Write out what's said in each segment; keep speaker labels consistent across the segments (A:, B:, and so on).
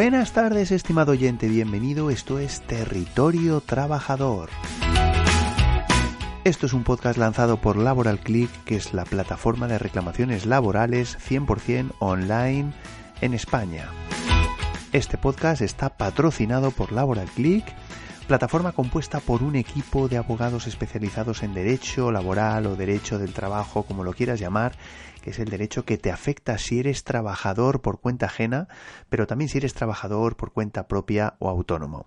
A: Buenas tardes, estimado oyente, bienvenido. Esto es Territorio Trabajador. Esto es un podcast lanzado por Laboral Click, que es la plataforma de reclamaciones laborales 100% online en España. Este podcast está patrocinado por Laboral Click, plataforma compuesta por un equipo de abogados especializados en derecho laboral o derecho del trabajo, como lo quieras llamar, que es el derecho que te afecta si eres trabajador por cuenta ajena, pero también si eres trabajador por cuenta propia o autónomo.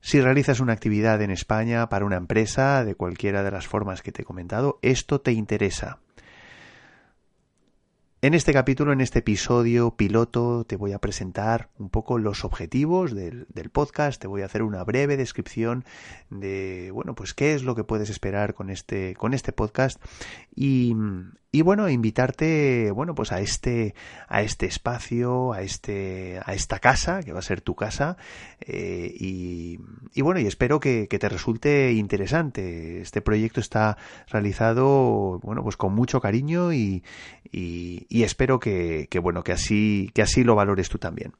A: Si realizas una actividad en España para una empresa de cualquiera de las formas que te he comentado, esto te interesa. En este capítulo, en este episodio piloto, te voy a presentar un poco los objetivos del, podcast, te voy a hacer una breve descripción de, bueno, pues qué es lo que puedes esperar con este, con este podcast y, y bueno, invitarte, bueno, pues a este, a este espacio, a este, a esta casa, que va a ser tu casa, eh, y, bueno, y espero que, te resulte interesante. Este proyecto está realizado, bueno, pues con mucho cariño y, y espero que, bueno, que así, que así lo valores tú también.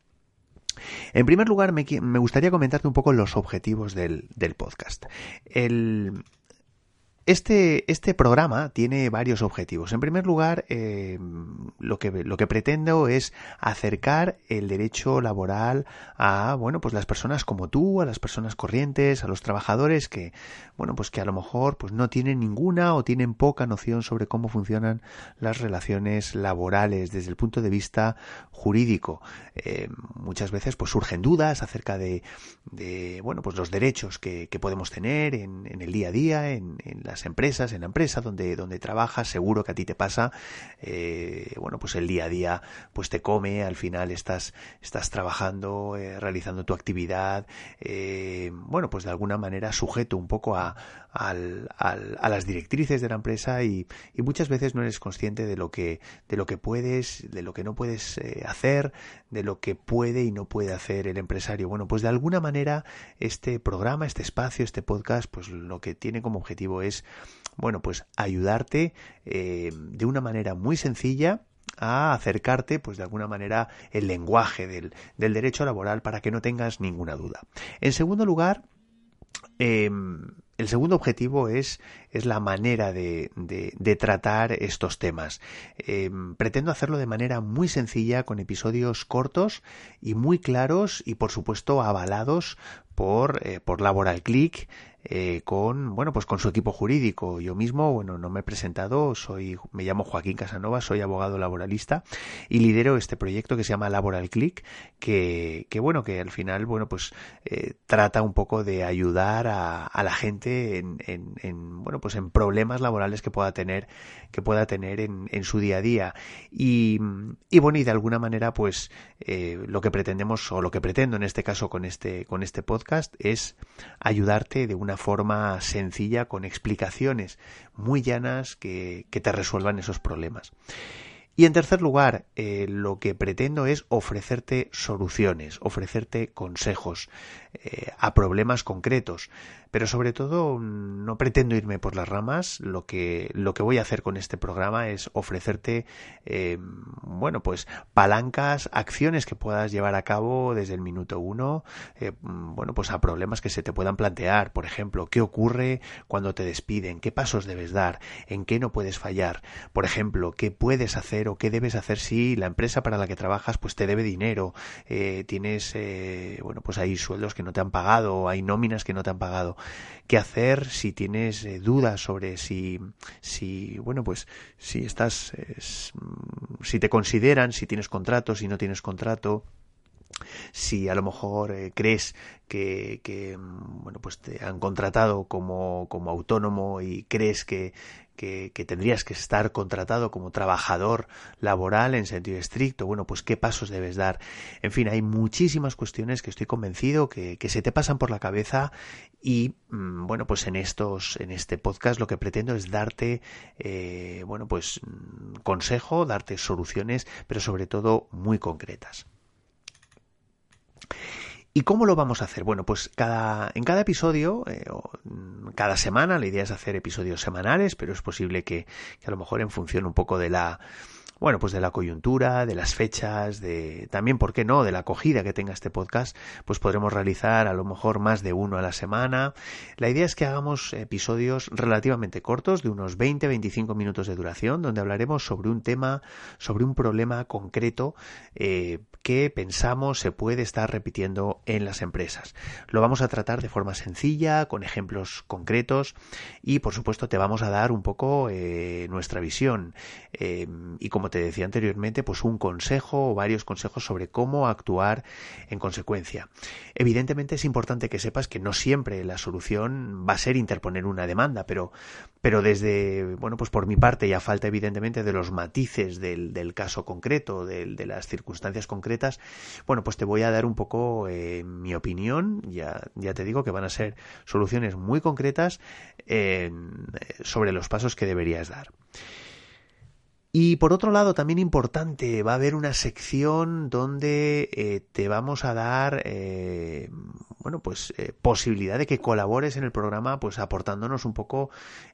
A: En primer lugar, me, me, gustaría comentarte un poco los objetivos del, del podcast. El, este, este, programa tiene varios objetivos. En primer lugar, eh, lo, que, lo que pretendo es acercar el derecho laboral a, bueno, pues las personas como tú, a las personas corrientes, a los trabajadores que, bueno, pues que a lo mejor pues no tienen ninguna o tienen poca noción sobre cómo funcionan las relaciones laborales desde el punto de vista jurídico. Eh, muchas veces pues surgen dudas acerca de, de bueno, pues los derechos que, que podemos tener en, en, el día a día, en, en las empresas, en la empresa donde, donde trabajas, seguro que a ti te pasa, eh, bueno, pues el día a día pues te come, al final estás, estás trabajando, eh, realizando tu actividad, eh, bueno, pues de alguna manera sujeto un poco a, al, a las directrices de la empresa y, y, muchas veces no eres consciente de lo que, de lo que puedes, de lo que no puedes hacer, de lo que puede y no puede hacer el empresario. Bueno, pues de alguna manera este programa, este espacio, este podcast, pues lo que tiene como objetivo es, bueno, pues ayudarte eh, de una manera muy sencilla a acercarte, pues de alguna manera, el lenguaje del, del derecho laboral para que no tengas ninguna duda. En segundo lugar, eh, el segundo objetivo es, es la manera de, de, tratar estos temas. Eh, pretendo hacerlo de manera muy sencilla, con episodios cortos y muy claros y, por supuesto, avalados por, eh, por Laboral Click, eh, con bueno pues con su equipo jurídico yo mismo bueno no me he presentado soy me llamo Joaquín Casanova soy abogado laboralista y lidero este proyecto que se llama Laboral Click que, que bueno que al final bueno pues eh, trata un poco de ayudar a la gente en, en, en, bueno pues en problemas laborales que pueda tener que pueda tener en, su día a día y, bueno y de alguna manera pues eh, lo que pretendemos o lo que pretendo en este caso con este con este podcast es ayudarte de una forma sencilla con explicaciones muy llanas que te resuelvan esos problemas. Y en tercer lugar, eh, lo que pretendo es ofrecerte soluciones, ofrecerte consejos eh, a problemas concretos. Pero sobre todo no pretendo irme por las ramas. Lo que, lo que voy a hacer con este programa es ofrecerte, eh, bueno, pues palancas, acciones que puedas llevar a cabo desde el minuto uno, eh, bueno, pues a problemas que se te puedan plantear. Por ejemplo, ¿qué ocurre cuando te despiden? ¿Qué pasos debes dar? ¿En qué no puedes fallar? Por ejemplo, ¿qué puedes hacer qué debes hacer si la empresa para la que trabajas pues te debe dinero, eh, tienes, eh, bueno, pues hay sueldos que no te han pagado, hay nóminas que no te han pagado. ¿Qué hacer si tienes eh, dudas sobre si, si, bueno, pues si estás, si te consideran, si tienes contrato, si no tienes contrato? Si a lo mejor eh, crees que, mm, bueno pues te han contratado como, como autónomo y crees que, que, tendrías que estar contratado como trabajador laboral en sentido estricto, bueno, pues qué pasos debes dar. En fin, hay muchísimas cuestiones que estoy convencido que, que se te pasan por la cabeza y mm, bueno, pues en estos, en este podcast lo que pretendo es darte, eh, bueno, pues mm, consejo, darte soluciones, pero sobre todo muy concretas. ¿Y cómo lo vamos a hacer? Bueno, pues cada, en cada episodio, eh, o mm, cada semana, la idea es hacer episodios semanales, pero es posible que, que a lo mejor en función un poco de la, bueno, pues de la coyuntura, de las fechas, de también, ¿por qué no?, de la acogida que tenga este podcast, pues podremos realizar a lo mejor más de uno a la semana. La idea es que hagamos episodios relativamente cortos, de unos 20-25 minutos de duración, donde hablaremos sobre un tema, sobre un problema concreto eh, que pensamos se puede estar repitiendo en las empresas. Lo vamos a tratar de forma sencilla, con ejemplos concretos y, por supuesto, te vamos a dar un poco eh, nuestra visión eh, y como te decía anteriormente, pues un consejo o varios consejos sobre cómo actuar en consecuencia. Evidentemente es importante que sepas que no siempre la solución va a ser interponer una demanda, pero, pero desde, bueno, pues por mi parte ya falta evidentemente de los matices del, caso concreto, del, de las circunstancias concretas, bueno, pues te voy a dar un poco eh, mi opinión, ya, ya te digo que van a ser soluciones muy concretas eh, sobre los pasos que deberías dar. Y por otro lado, también importante, va a haber una sección donde eh, te vamos a dar, eh, bueno, pues eh, posibilidad de que colabores en el programa, pues aportándonos un poco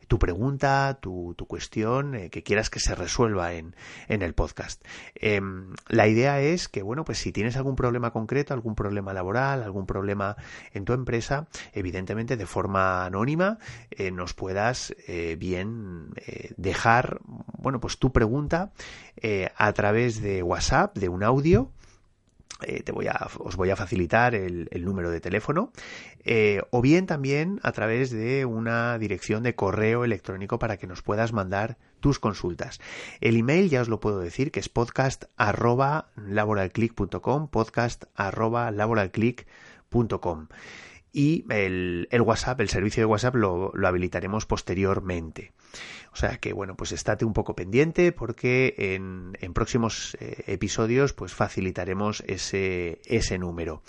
A: tu pregunta, tu, tu cuestión, que quieras que se resuelva en, en el podcast. Em, la idea es que, bueno, pues si tienes algún problema concreto, algún problema laboral, algún problema en tu empresa, evidentemente de forma anónima, nos puedas bien dejar, bueno, pues tu pregunta pregunta eh, a través de WhatsApp, de un audio. Eh, te voy a, os voy a facilitar el, número de teléfono eh, o bien también a través de una dirección de correo electrónico para que nos puedas mandar tus consultas. El email ya os lo puedo decir que es podcast arroba laboralclick.com podcast arroba laboralclick.com y el, WhatsApp, el servicio de WhatsApp lo, habilitaremos posteriormente. O sea que bueno, pues estate un poco pendiente porque en, en próximos eh, episodios pues facilitaremos ese, ese número.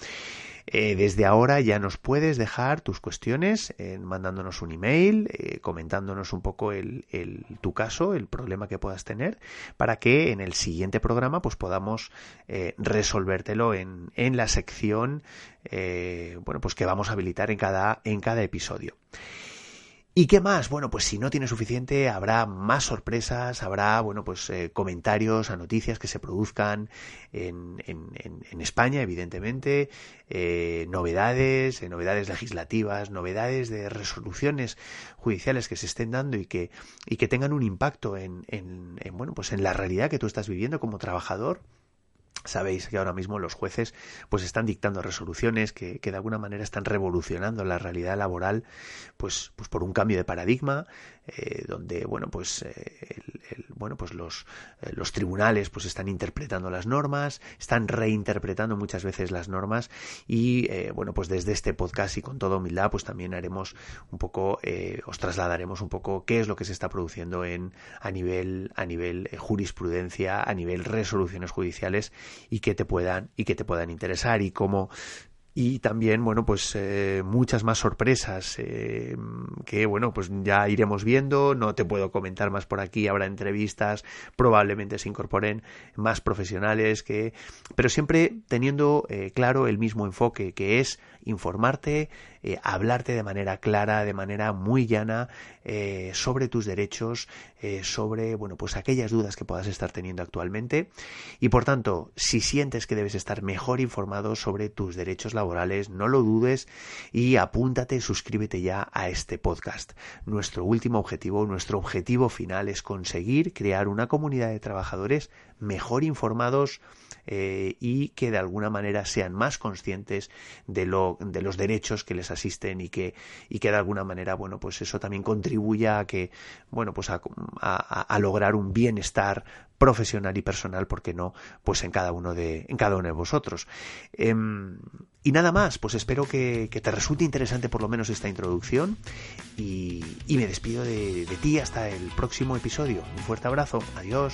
A: Eh, desde ahora ya nos puedes dejar tus cuestiones mandándonos un email, eh, comentándonos un poco el, el, tu caso, el problema que puedas tener, para que en el siguiente programa pues podamos eh, resolvértelo en, en la sección bueno pues que vamos a habilitar en cada, en cada episodio. ¿Y qué más? Bueno, pues si no tiene suficiente, habrá más sorpresas, habrá, bueno, pues eh, comentarios a noticias que se produzcan en, en, en España, evidentemente, eh, novedades, eh, novedades legislativas, novedades de resoluciones judiciales que se estén dando y que, y que tengan un impacto en, en, en, bueno, pues en la realidad que tú estás viviendo como trabajador Sabéis que ahora mismo los jueces pues están dictando resoluciones que, que, de alguna manera están revolucionando la realidad laboral pues, pues por un cambio de paradigma eh, donde bueno pues eh, el, bueno pues los, eh, los tribunales pues están interpretando las normas están reinterpretando muchas veces las normas y eh, bueno pues desde este podcast y con toda humildad pues también haremos un poco os trasladaremos un poco qué es lo que se está produciendo en a nivel a nivel jurisprudencia a nivel resoluciones judiciales y que te puedan y que te puedan interesar y cómo y también bueno pues eh, muchas más sorpresas eh, que bueno pues ya iremos viendo. No te puedo comentar más por aquí habrá entrevistas probablemente se incorporen más profesionales que pero siempre teniendo eh, claro el mismo enfoque que es informarte hablarte de manera clara, de manera muy llana sobre tus derechos, sobre bueno pues aquellas dudas que puedas estar teniendo actualmente. Y por tanto si sientes que debes estar mejor informado sobre tus derechos laborales no lo dudes y apúntate, suscríbete ya a este podcast. Nuestro último objetivo, nuestro objetivo final es conseguir crear una comunidad de trabajadores mejor informados eh, y que de alguna manera sean más conscientes de, lo, de los derechos que les asisten y que, y que de alguna manera, bueno, pues eso también contribuya a que, bueno, pues a, a, lograr un bienestar profesional y personal, porque no, pues en cada uno de, en cada uno de vosotros. Em, y nada más, pues espero que, te resulte interesante por lo menos esta introducción y, me despido de ti hasta el próximo episodio. Un fuerte abrazo, adiós.